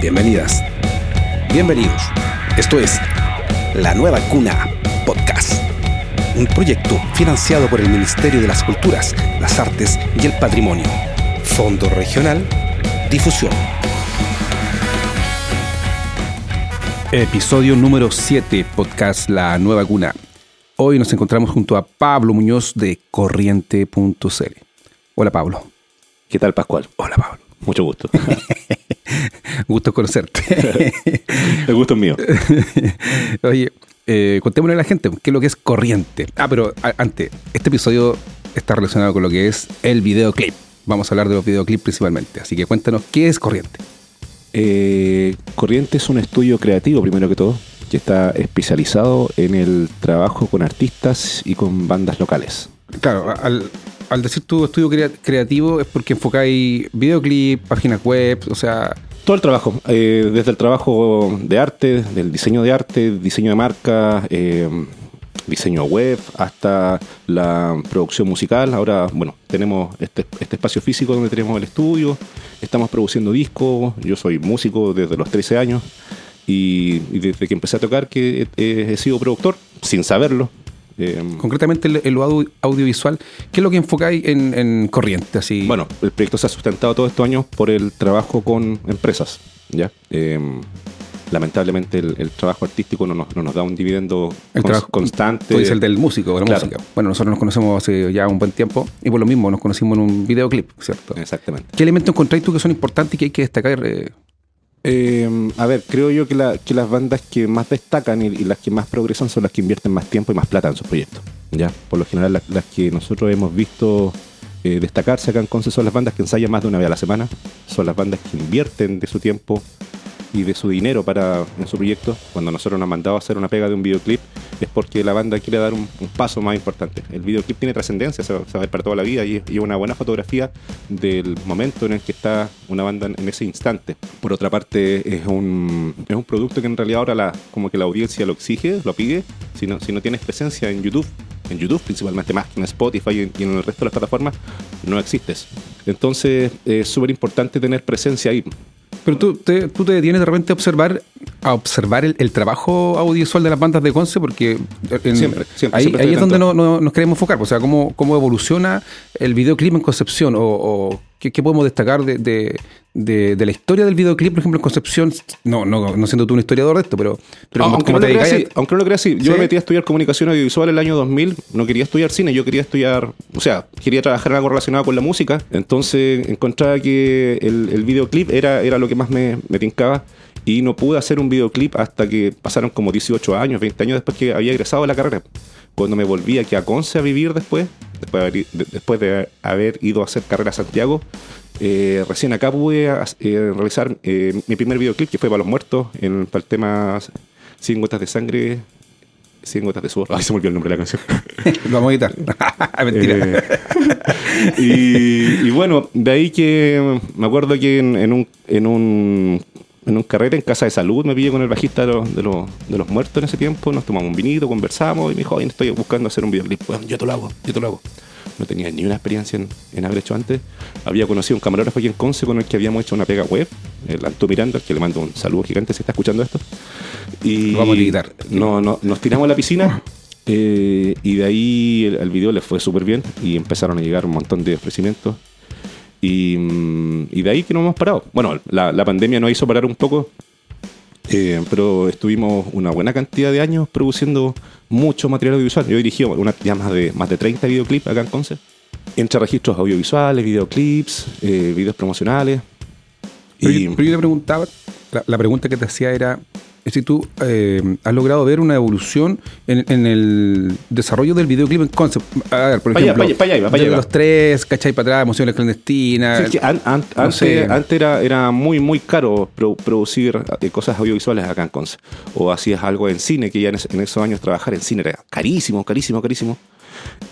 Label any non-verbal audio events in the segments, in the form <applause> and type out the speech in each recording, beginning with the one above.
Bienvenidas. Bienvenidos. Esto es La Nueva Cuna Podcast. Un proyecto financiado por el Ministerio de las Culturas, las Artes y el Patrimonio. Fondo Regional Difusión. Episodio número 7, podcast La Nueva Cuna. Hoy nos encontramos junto a Pablo Muñoz de corriente.cl. Hola Pablo. ¿Qué tal, Pascual? Hola Pablo. Mucho gusto. <laughs> gusto conocerte. <laughs> El gusto es mío. <laughs> Oye, eh, contémosle a la gente qué es lo que es corriente. Ah, pero antes, este episodio está relacionado con lo que es el videoclip. Vamos a hablar de los videoclips principalmente. Así que cuéntanos, ¿qué es corriente? Eh, corriente es un estudio creativo, primero que todo, que está especializado en el trabajo con artistas y con bandas locales. Claro, al, al decir tu estudio creativo es porque enfocáis videoclip, páginas web, o sea... Todo el trabajo, eh, desde el trabajo de arte, del diseño de arte, diseño de marca, eh, diseño web, hasta la producción musical. Ahora, bueno, tenemos este, este, espacio físico donde tenemos el estudio, estamos produciendo discos, yo soy músico desde los 13 años y, desde que empecé a tocar que he sido productor, sin saberlo, Em, Concretamente el, audiovisual, ¿qué es lo que enfocáis en, corriente? Así? Bueno, el proyecto se ha sustentado todos estos años por el trabajo con empresas. ¿ya? Em, lamentablemente el, trabajo artístico no nos, da un dividendo constante. Tú el del músico, la música. Bueno, nosotros nos conocemos hace ya un buen tiempo y por lo mismo nos conocimos en un videoclip, ¿cierto? Exactamente. ¿Qué elementos encontráis tú que son importantes y que hay que destacar? Eh, eh, a ver, creo yo que, las bandas que más destacan y, las que más progresan son las que invierten más tiempo y más plata en sus proyectos. ¿ya? Por lo general, las, que nosotros hemos visto eh, destacarse acá en Conce son las bandas que ensayan más de una vez a la semana, son las bandas que invierten de su tiempo y de su dinero para en su proyecto. Cuando nosotros nos han mandado a hacer una pega de un videoclip, es porque la banda quiere dar un, paso más importante. El videoclip tiene trascendencia, se, va a ver para toda la vida y, y, una buena fotografía del momento en el que está una banda en ese instante. Por otra parte, es un, es un producto que en realidad ahora la, como que la audiencia lo exige, lo pide. Si no, si no tienes presencia en YouTube, en YouTube principalmente más que en Spotify y en el resto de las plataformas, no existes. Entonces es súper importante tener presencia ahí. Pero tú te, tú te detienes de repente a observar, a observar el, trabajo audiovisual de las bandas de Conce, porque siempre, ahí, es donde nos queremos enfocar. O sea, cómo, cómo evoluciona el videoclip en Concepción o, qué, podemos destacar de, de, la historia del videoclip, por ejemplo, en Concepción, no, no, no siendo tú un historiador de esto, pero, pero aunque, no lo creas aunque no lo creas así, yo me metí a estudiar comunicación audiovisual el año 2000, no quería estudiar cine, yo quería estudiar, o sea, quería trabajar en algo relacionado con la música, entonces encontraba que el, el videoclip era, era lo que más me, me tincaba y no pude hacer un videoclip hasta que pasaron como 18 años, 20 años después que había egresado de la carrera. Cuando me volví aquí a Conce a vivir después, después de haber, después de haber ido a hacer carrera a Santiago, eh, recién acá pude eh, realizar eh, mi primer videoclip que fue para los muertos, en, para el tema 100 gotas de sangre, 100 gotas de sudor. Ay, se me olvidó el nombre de la canción. Lo vamos a editar. Mentira. y, bueno, de ahí que me acuerdo que en, un, en un en un carrera en casa de salud me pillé con el bajista de los, de, los, muertos en ese tiempo, nos tomamos un vinito, conversamos y me dijo, oye, estoy buscando hacer un videoclip. Bueno, yo te lo hago, yo te lo hago no tenía ni una experiencia en, haber hecho antes. Había conocido un camarógrafo aquí en Conce con el que habíamos hecho una pega web, el Anto Miranda, que le mando un saludo gigante si está escuchando esto. Y vamos a editar. No, no, nos tiramos a la piscina eh, y de ahí el, video le fue súper bien y empezaron a llegar un montón de ofrecimientos. Y, mm, de ahí que no hemos parado. Bueno, la, la pandemia nos hizo parar un poco, eh, pero estuvimos una buena cantidad de años produciendo mucho material audiovisual. Yo dirigí una, ya más de, más de 30 videoclips acá en Conce. Entre registros audiovisuales, videoclips, eh, videos promocionales. Pero, y, yo, te preguntaba, la, pregunta que te hacía era, si tú eh, has logrado ver una evolución en, el desarrollo del videoclip en concept. A ver, por ejemplo, los tres, ¿cachai? Para atrás, emociones clandestinas. antes, era, era muy, muy caro producir eh, cosas audiovisuales acá en Conce. O hacías algo en cine, que ya en, esos años trabajar en cine era carísimo, carísimo, carísimo.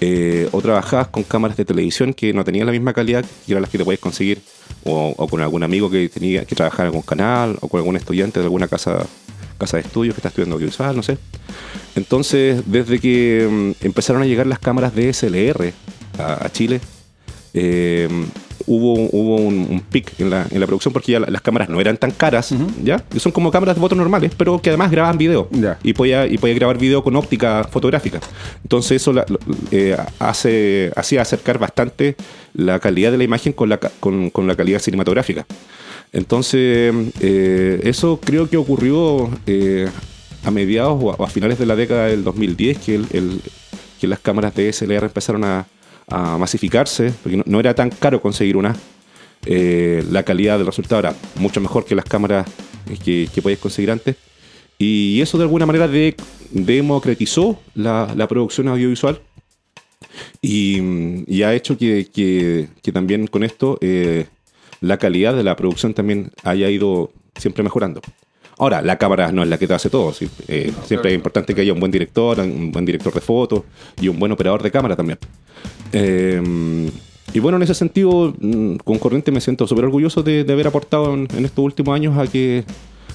Eh, o trabajabas con cámaras de televisión que no tenían la misma calidad que eran las que te podías conseguir, o, o, con algún amigo que tenía que trabajar en algún canal, o con algún estudiante de alguna casa casa de estudios que está estudiando audiovisual, no sé. Entonces, desde que mm, empezaron a llegar las cámaras DSLR a, a Chile, eh, hubo, hubo un, pic en la, en la, producción porque ya las cámaras no eran tan caras, ¿ya? son como cámaras de fotos normales, pero que además graban video. Y, podía, y podía grabar video con óptica fotográfica. Entonces eso eh, hace, hacía acercar bastante la calidad de la imagen con la, con, con la calidad cinematográfica. Entonces, eh, eso creo que ocurrió eh, a mediados o a, finales de la década del 2010, que, que las cámaras de SLR empezaron a, masificarse, porque no, era tan caro conseguir una. Eh, la calidad del resultado era mucho mejor que las cámaras que, que podías conseguir antes. Y eso de alguna manera democratizó la, producción audiovisual y, ha hecho que, también con esto la calidad de la producción también haya ido siempre mejorando. Ahora, la cámara no es la que te hace todo. Eh, siempre es importante que haya un buen director, un buen director de fotos y un buen operador de cámara también. Eh, y bueno, en ese sentido, mm, con Corriente me siento súper orgulloso de, haber aportado en, estos últimos años a que,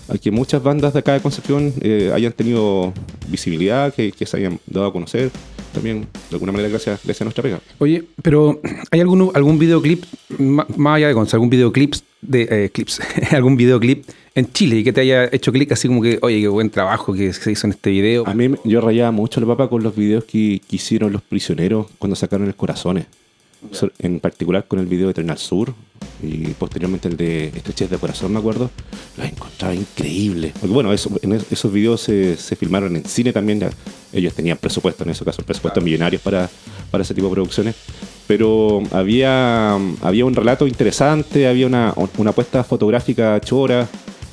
a que muchas bandas de acá de Concepción eh, hayan tenido visibilidad, que, que se hayan dado a conocer también, de alguna manera, gracias, gracias a nuestra pega. Oye, pero ¿hay algún, algún videoclip, más, allá de Gonzalo, algún videoclip de eh, clips, <laughs> algún videoclip en Chile y que te haya hecho clic así como que, oye, qué buen trabajo que se hizo en este video? A mí yo rayaba mucho la papa con los videos que, que hicieron los prisioneros cuando sacaron el Corazones en particular con el video de Eternal Sur y posteriormente el de Estrechez de Corazón, me acuerdo, los encontraba increíbles. Porque bueno, en esos videos se, filmaron en cine también, ellos tenían presupuesto en ese caso, presupuestos millonarios para, para ese tipo de producciones, pero había, había un relato interesante, había una, una puesta fotográfica chora.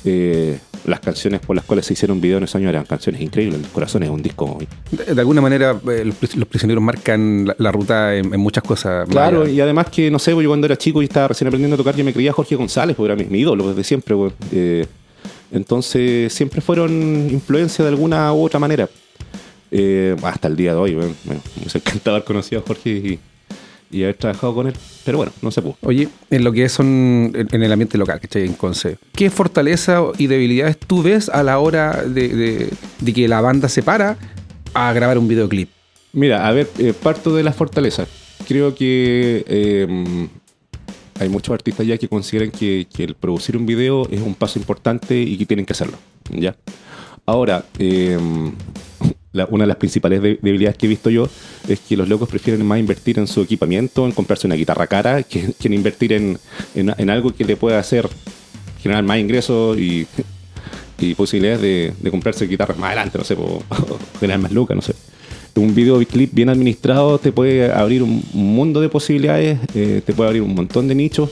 Eh, las canciones por las cuales se hicieron video en esos años eran canciones increíbles. El corazón es un disco. De, alguna manera, eh, los prisioneros marcan la, ruta en, muchas cosas. Claro, y además que, no sé, yo cuando era chico y estaba recién aprendiendo a tocar, yo me creía Jorge González, porque era mi, ídolo desde siempre. Eh, entonces, siempre fueron influencia de alguna u otra manera. Eh, hasta el día de hoy, me, me, encantado haber conocido a Jorge y y haber trabajado con él. Pero bueno, no se pudo. Oye, en lo que son en el ambiente local, que En Conce, ¿qué fortaleza y debilidades tú ves a la hora de, que la banda se para a grabar un videoclip? Mira, a ver, eh, parto de la fortaleza. Creo que em, hay muchos artistas ya que consideran que, que, el producir un video es un paso importante y que tienen que hacerlo. ¿ya? Ahora, eh, una de las principales debilidades que he visto yo es que los locos prefieren más invertir en su equipamiento, en comprarse una guitarra cara, que, en invertir en, en, algo que le pueda hacer generar más ingresos y, y posibilidades de, comprarse guitarras más adelante, no sé, o, generar <laughs> más lucas, no sé. Un videoclip bien administrado te puede abrir un mundo de posibilidades, eh, te puede abrir un montón de nichos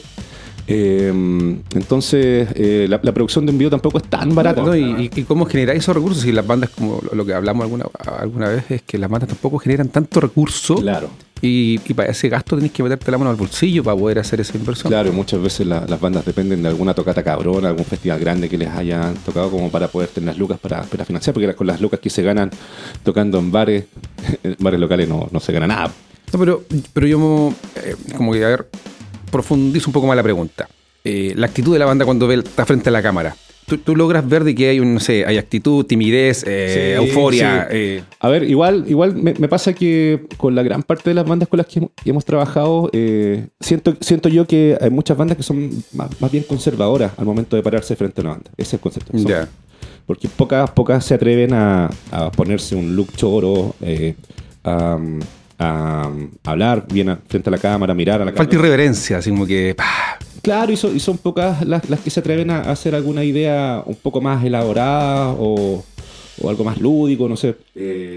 Em, entonces, eh, la, producción de un video tampoco es tan barata. y, cómo generar esos recursos? Si las bandas, como lo, que hablamos alguna, alguna vez, es que las bandas tampoco generan tanto recurso. Claro. Y, para ese gasto tenés que meterte la mano al bolsillo para poder hacer esa inversión. Claro, muchas veces las bandas dependen de alguna tocata cabrona, algún festival grande que les hayan tocado como para poder tener las lucas para, financiar, porque con las lucas que se ganan tocando en bares, <laughs> en bares locales no, no se gana nada. No, pero, pero yo eh, como que, a ver, profundizo un poco más la pregunta. Eh, la actitud de la banda cuando ve, está frente a la cámara. Tú, logras ver de que hay un, no sé, hay actitud, timidez, eh, euforia. Eh. A ver, igual, igual me, pasa que con la gran parte de las bandas con las que hemos, trabajado, siento, siento yo que hay muchas bandas que son más, bien conservadoras al momento de pararse frente a una banda. Ese es el concepto. Porque pocas, pocas se atreven a, ponerse un look choro, a a, hablar bien frente a la cámara, mirar a la cámara. Falta irreverencia, así como que... Claro, y son, pocas las, que se atreven a hacer alguna idea un poco más elaborada o, algo más lúdico, no sé.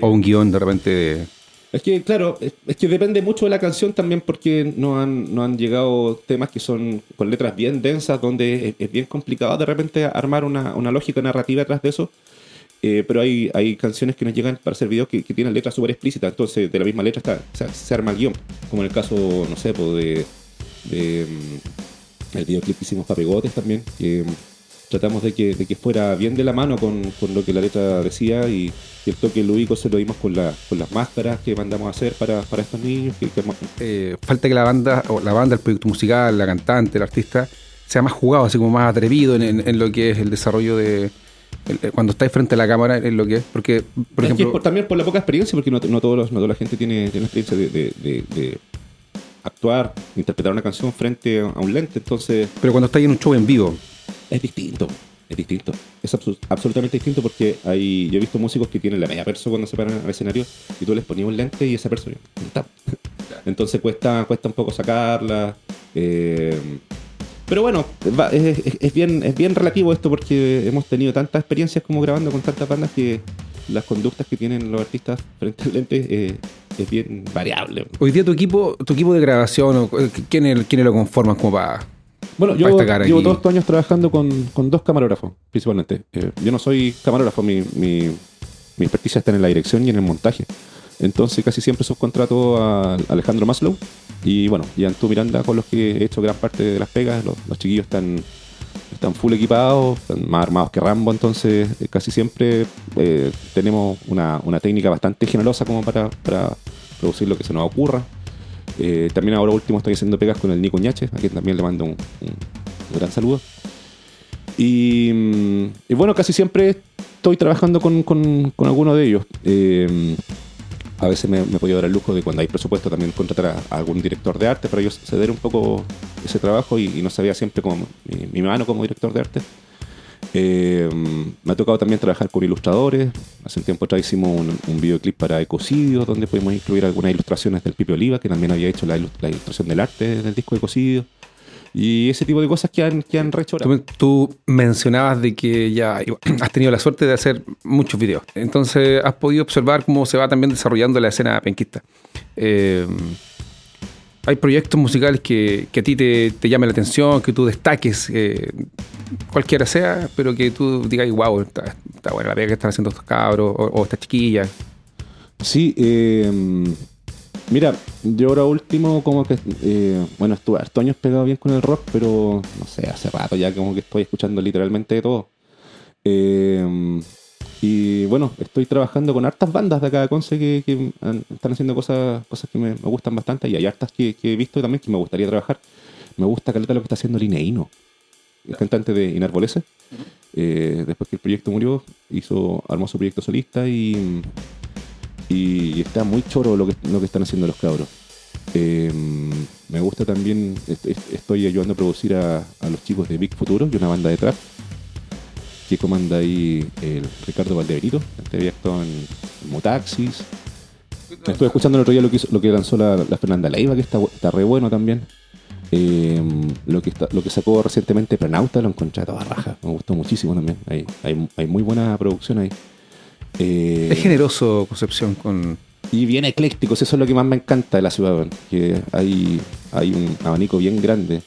o un guion de repente... Es que, claro, es, que depende mucho de la canción también porque no han, no han llegado temas que son con letras bien densas, donde es, bien complicado de repente armar una, una lógica narrativa detrás de eso. Eh, pero hay, hay canciones que nos llegan para hacer videos que, tienen letras súper explícitas, entonces de la misma letra está, se, arma el guion, como en el caso, no sé, de, de mm, el videoclip que hicimos para Pegotes también, que mm, tratamos de que, de que fuera bien de la mano con, con lo que la letra decía y, el toque lúdico se lo dimos con, la, con las máscaras que mandamos a hacer para, para estos niños. Que, eh, falta que la banda, o la banda, el proyecto musical, la cantante, el artista, sea más jugado, así como más atrevido en lo que es el desarrollo de, cuando estáis frente a la cámara es lo que es. Porque, por ejemplo. también por la poca experiencia, porque no, todos no toda la gente tiene, experiencia de, actuar, interpretar una canción frente a un lente, entonces... Pero cuando estás en un show en vivo... Es distinto, es distinto. Es absolutamente distinto porque hay, yo he visto músicos que tienen la media persona cuando se paran al escenario y tú les ponías un lente y esa persona <laughs> no está. Entonces cuesta, cuesta un poco sacarla. Eh, pero bueno, es, bien, es bien relativo esto porque hemos tenido tantas experiencias como grabando con tantas bandas que las conductas que tienen los artistas frente al lente eh, es bien variable. Hoy día tu equipo, tu equipo de grabación, eh, ¿quiénes, quiénes lo conforman como para... Bueno, yo llevo todos estos años trabajando con, dos camarógrafos, principalmente. Eh, yo no soy camarógrafo, mi, mi, mi experticia está en la dirección y en el montaje. Entonces casi siempre subcontrato a Alejandro Maslow y bueno, y Antú Miranda con los que he hecho gran parte de las pegas. Los, chiquillos están, están full equipados, están más armados que Rambo, entonces eh, casi siempre eh, tenemos una, técnica bastante generosa como para, producir lo que se nos ocurra. Eh, también ahora último estoy haciendo pegas con el Nico Ñache, a quien también le mando un, gran saludo. Y, bueno, casi siempre estoy trabajando con, con, con alguno de ellos a veces me, me he podido dar el lujo de cuando hay presupuesto también contratar a, algún director de arte para yo ceder un poco ese trabajo y, no sabía siempre como mi, mano como director de arte. Eh, me ha tocado también trabajar con ilustradores. Hace un tiempo atrás hicimos un, videoclip para Ecocidio, donde pudimos incluir algunas ilustraciones del Pipe Oliva, que también había hecho la, ilustración del arte del disco Ecocidio y ese tipo de cosas que han, que han rehecho Tú, mencionabas de que ya <clears throat> has tenido la suerte de hacer muchos videos. Entonces has podido observar cómo se va también desarrollando la escena penquista. Eh, hay proyectos musicales que, a ti te, te llamen la atención, que tú destaques, eh, cualquiera sea, pero que tú digas, wow, está, buena la pega que están haciendo estos cabros o, o estas chiquillas. Sí, eh, Mira, yo ahora último como que, eh, bueno, estuve harto años pegado bien con el rock, pero no sé, hace rato ya como que estoy escuchando literalmente de todo. Eh, y bueno, estoy trabajando con hartas bandas de acá de Conce que, están haciendo cosas, cosas que me, gustan bastante y hay hartas que, he visto también que me gustaría trabajar. Me gusta caleta lo que está haciendo Lineino, el cantante de Inarbolese. Eh, después que el proyecto murió, hizo, armó su proyecto solista y y está muy choro lo que, lo que están haciendo los cabros. Eh, me gusta también, estoy ayudando a producir a, los chicos de Big Futuro, y una banda de trap, que comanda ahí el Ricardo Valdebenito, que había actuado en, Motaxis. Estuve escuchando el otro día lo que, lo que lanzó la, Fernanda Leiva, que está, está re bueno también. Eh, lo, que lo que sacó recientemente Prenauta lo encontré a toda raja, me gustó muchísimo también. Hay, hay, hay muy buena producción ahí. Eh, es generoso Concepción con... Y bien ecléctico, eso es lo que más me encanta de la ciudad, que hay, hay un abanico bien grande.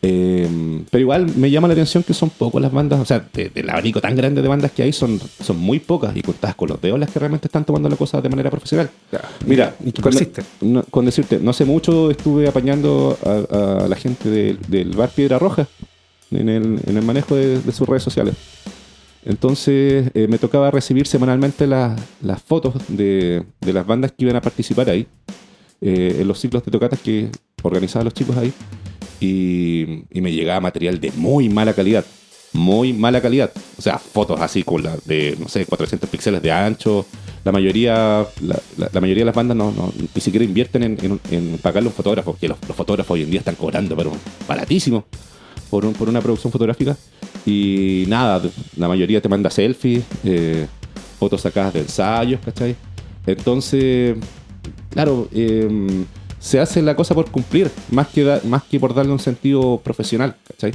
Eh, pero igual me llama la atención que son pocas las bandas, o sea, del abanico tan grande de bandas que hay son, son muy pocas y contadas con los dedos las que realmente están tomando la cosa de manera profesional. Mira, ¿y con, decirte, no hace mucho estuve apañando a, la gente del bar Piedra Roja en el, en el manejo de sus redes sociales. Entonces eh, me tocaba recibir semanalmente las fotos de, las bandas que iban a participar ahí, eh, en los ciclos de tocatas que organizaban los chicos ahí, y, me llegaba material de muy mala calidad, muy mala calidad. O sea, fotos así con la de, no sé, 400 píxeles de ancho. La mayoría, la, mayoría de las bandas no, ni siquiera invierten en, pagarle un fotógrafo, que los, fotógrafos hoy en día están cobrando, pero baratísimo por una producción fotográfica. Y nada, la mayoría te manda selfies, eh, fotos sacadas de ensayos, ¿cachai? Entonces, claro, em, se hace la cosa por cumplir, más que, más que por darle un sentido profesional, ¿cachai?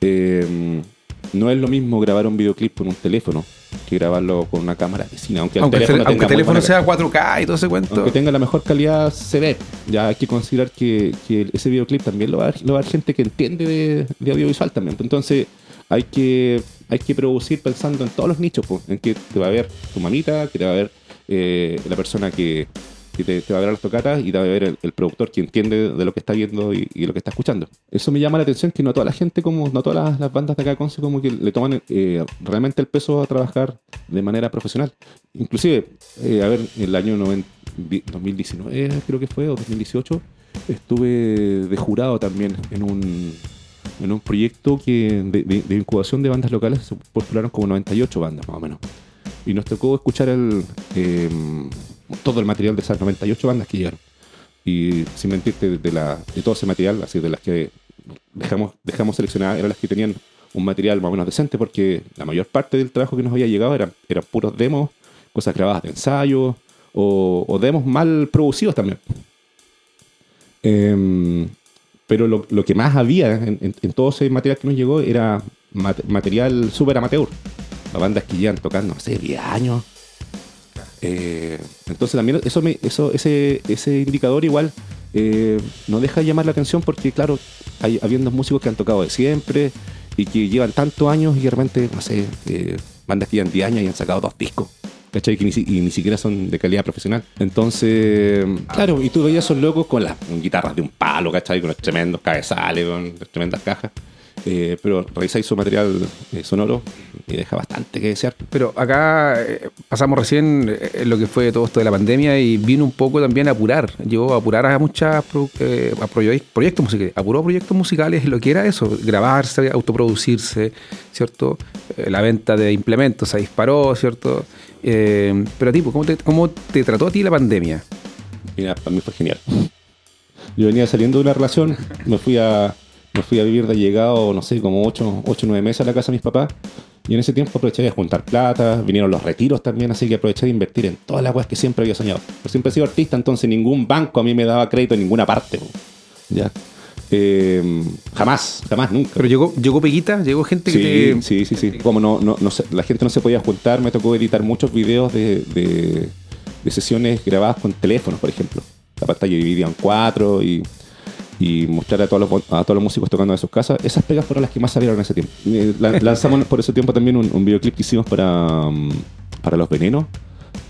Em, no es lo mismo grabar un videoclip con un teléfono que grabarlo con una cámara vecina. Aunque el teléfono, sea 4K y todo ese cuento. Aunque tenga la mejor calidad, se ve. Ya hay que considerar que, ese videoclip también lo va, a lo va a ver gente que entiende de, audiovisual también. Entonces hay que, hay que producir pensando en todos los nichos, pues, en que te va a ver tu mamita, que te va a ver eh, la persona que, que te, va a ver a las y te va a ver el, productor que entiende de lo que está viendo y, lo que está escuchando. Eso me llama la atención que no toda la gente, como no todas las, bandas de acá con como que le toman eh, realmente el peso a trabajar de manera profesional. Inclusive, eh, a ver, en el año 2019 creo que fue, o 2018, estuve de jurado también en un, en un proyecto que de, incubación de bandas locales, se postularon como 98 bandas más o menos. Y nos tocó escuchar el... Eh, todo el material de esas 98 bandas que llegaron. Y sin mentirte, de, la, de todo ese material, así de las que dejamos, dejamos seleccionadas, eran las que tenían un material más o menos decente, porque la mayor parte del trabajo que nos había llegado eran, eran puros demos, cosas grabadas de ensayo, o, demos mal producidos también. Em, pero lo, lo, que más había en, todo ese material que nos llegó era material súper amateur. Las bandas que llevan tocando, sé, 10 años. Eh, entonces también eso, me, eso ese, ese indicador igual eh, no deja de llamar la atención porque claro, hay habiendo músicos que han tocado de siempre y que llevan tantos años y de repente, no sé, eh, bandas que llevan 10 años y han sacado dos discos. ¿Cachai? Que ni, y ni siquiera son de calidad profesional. Entonces, claro, y tú veías esos locos con las guitarras de un palo, ¿cachai? Con los tremendos cabezales, con las tremendas cajas. Eh, pero revisáis su material eh, sonoro y deja bastante que desear. Pero acá eh, pasamos recién lo que fue todo esto de la pandemia y vino un poco también a apurar. Llegó a apurar a muchas proyectos musicales. Apuró proyectos musicales, lo que era eso, grabarse, autoproducirse, ¿cierto? la venta de implementos se disparó, ¿cierto? pero a ti, ¿cómo te, ¿cómo te trató a ti la pandemia? Mira, para mí fue genial. Yo venía saliendo de una relación, me fui a, me fui a vivir de llegado, no sé, como 8 o 9 meses a la casa de mis papás. Y en ese tiempo aproveché de juntar plata, vinieron los retiros también, así que aproveché de invertir en todas las cosas que siempre había soñado. Yo siempre he sido artista, entonces ningún banco a mí me daba crédito en ninguna parte. ¿ya? Eh, jamás, jamás, nunca. Pero llegó, llegó Peguita, llegó gente que Sí, sí, sí. Como no, no, no, la gente no se podía juntar, me tocó editar muchos videos de, de, de sesiones grabadas con teléfonos, por ejemplo. La pantalla dividida en cuatro y y mostrar a todos los, a todos los músicos tocando en sus casas. Esas pegas fueron las que más salieron en ese tiempo. Eh, <laughs> lanzamos por ese tiempo también un, videoclip que hicimos para, mm, para Los Venenos,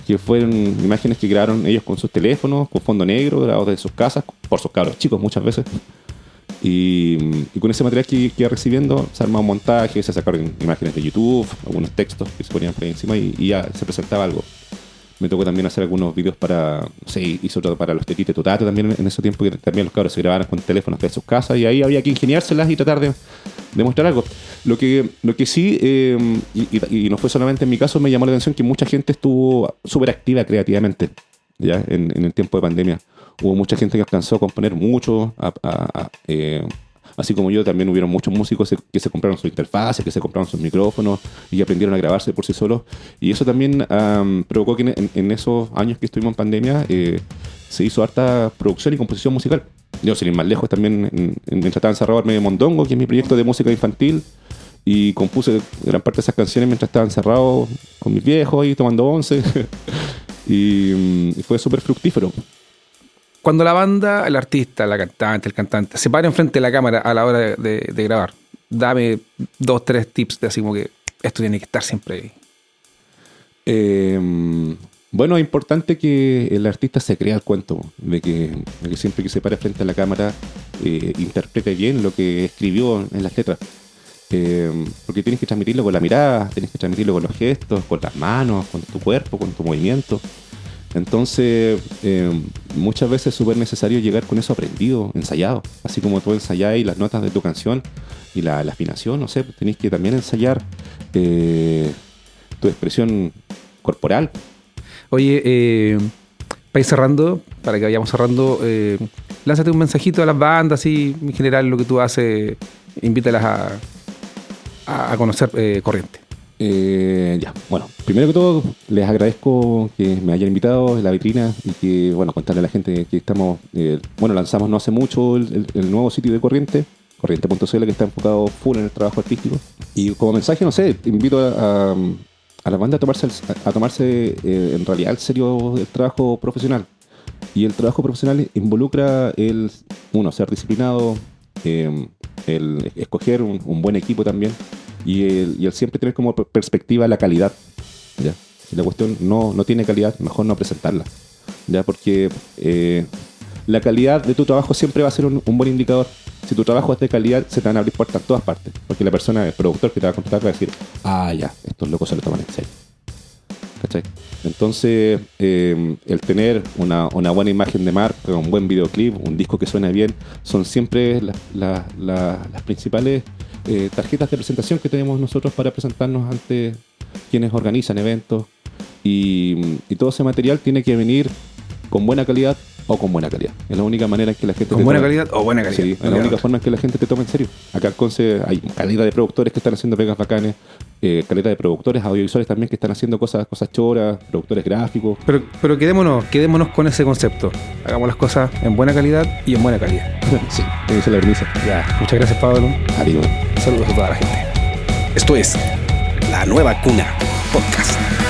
que fueron imágenes que grabaron ellos con sus teléfonos, con fondo negro, grabados de sus casas, por sus cabros chicos muchas veces. Y, con ese material que, iba recibiendo, se armaba un montaje, se sacaron imágenes de YouTube, algunos textos que se ponían por ahí encima y, y ya se presentaba algo me tocó también hacer algunos vídeos para, sí, hizo todo para los tetites totato también en ese tiempo que también los cabros se grababan con teléfonos de sus casas y ahí había que ingeniárselas y tratar de, de mostrar algo. Lo que, lo que sí, eh, y, no fue solamente en mi caso, me llamó la atención que mucha gente estuvo súper activa creativamente ya en, el tiempo de pandemia. Hubo mucha gente que alcanzó a componer mucho, a, eh, Así como yo, también hubieron muchos músicos que se compraron su interfaz, que se compraron sus micrófonos y aprendieron a grabarse por sí solos. Y eso también provocó que en, esos años que estuvimos en pandemia eh, se hizo harta producción y composición musical. Yo, sin ir más lejos, también en, en, Trataba Medio Mondongo, que es mi proyecto de música infantil, y compuse gran parte de esas canciones mientras estaba encerrado con mis viejos ahí tomando once. <laughs> y, y fue súper fructífero. Cuando la banda, el artista, la cantante, el cantante, se para enfrente de la cámara a la hora de, grabar, dame dos, tres tips de así como que esto tiene que estar siempre ahí. Em, bueno, es importante que el artista se crea el cuento, de que, siempre que se pare frente a la cámara eh, interprete bien lo que escribió en las letras. Em, porque tienes que transmitirlo con la mirada, tienes que transmitirlo con los gestos, con las manos, con tu cuerpo, con tu movimiento. Entonces, eh, muchas veces es súper necesario llegar con eso aprendido, ensayado. Así como tú ensayáis las notas de tu canción y la, afinación, no sé, tenéis que también ensayar eh, tu expresión corporal. Oye, eh, para ir cerrando, para que vayamos cerrando, eh, lánzate un mensajito a las bandas y en general lo que tú haces, invítalas a, a conocer Corriente. Eh, ya, bueno, primero que todo, les agradezco que me hayan invitado en la vitrina y que, bueno, contarle a la gente que estamos, eh, bueno, lanzamos no hace mucho el, nuevo sitio de Corriente, corriente.cl, que está enfocado full en el trabajo artístico. Y como mensaje, no sé, invito a, a, la banda a tomarse, a, tomarse eh, en realidad el serio el trabajo profesional. Y el trabajo profesional involucra el, uno, ser disciplinado, el escoger un buen equipo también y el, siempre tener como perspectiva la calidad. ¿ya? Si la cuestión no, no tiene calidad, mejor no presentarla. ¿ya? Porque eh, la calidad de tu trabajo siempre va a ser un, buen indicador. Si tu trabajo es de calidad, se te van a abrir puertas en todas partes. Porque la persona, el productor que te va a contratar va a decir, ah, ya, estos locos se lo toman en serio. ¿Cachai? Entonces, eh, el tener una, una, buena imagen de marca, un buen videoclip, un disco que suene bien, son siempre las principales eh, tarjetas de presentación que tenemos nosotros para presentarnos ante quienes organizan eventos. Y, todo ese material tiene que venir con buena calidad o con buena calidad. Es la única manera en que la gente... ¿Con buena calidad o buena calidad? Sí, es la única forma en que la gente te toma en serio. Acá en Conce hay calidad de productores que están haciendo pegas bacanes, eh, calidad de productores audiovisuales también que están haciendo cosas, cosas choras, productores gráficos. Pero, pero quedémonos, quedémonos con ese concepto. Hagamos las cosas en buena calidad y en buena calidad. <laughs> sí, esa es la premisa. Ya, muchas gracias Pablo. Adiós. Saludos a toda la gente. Esto es La Nueva Cuna Podcast.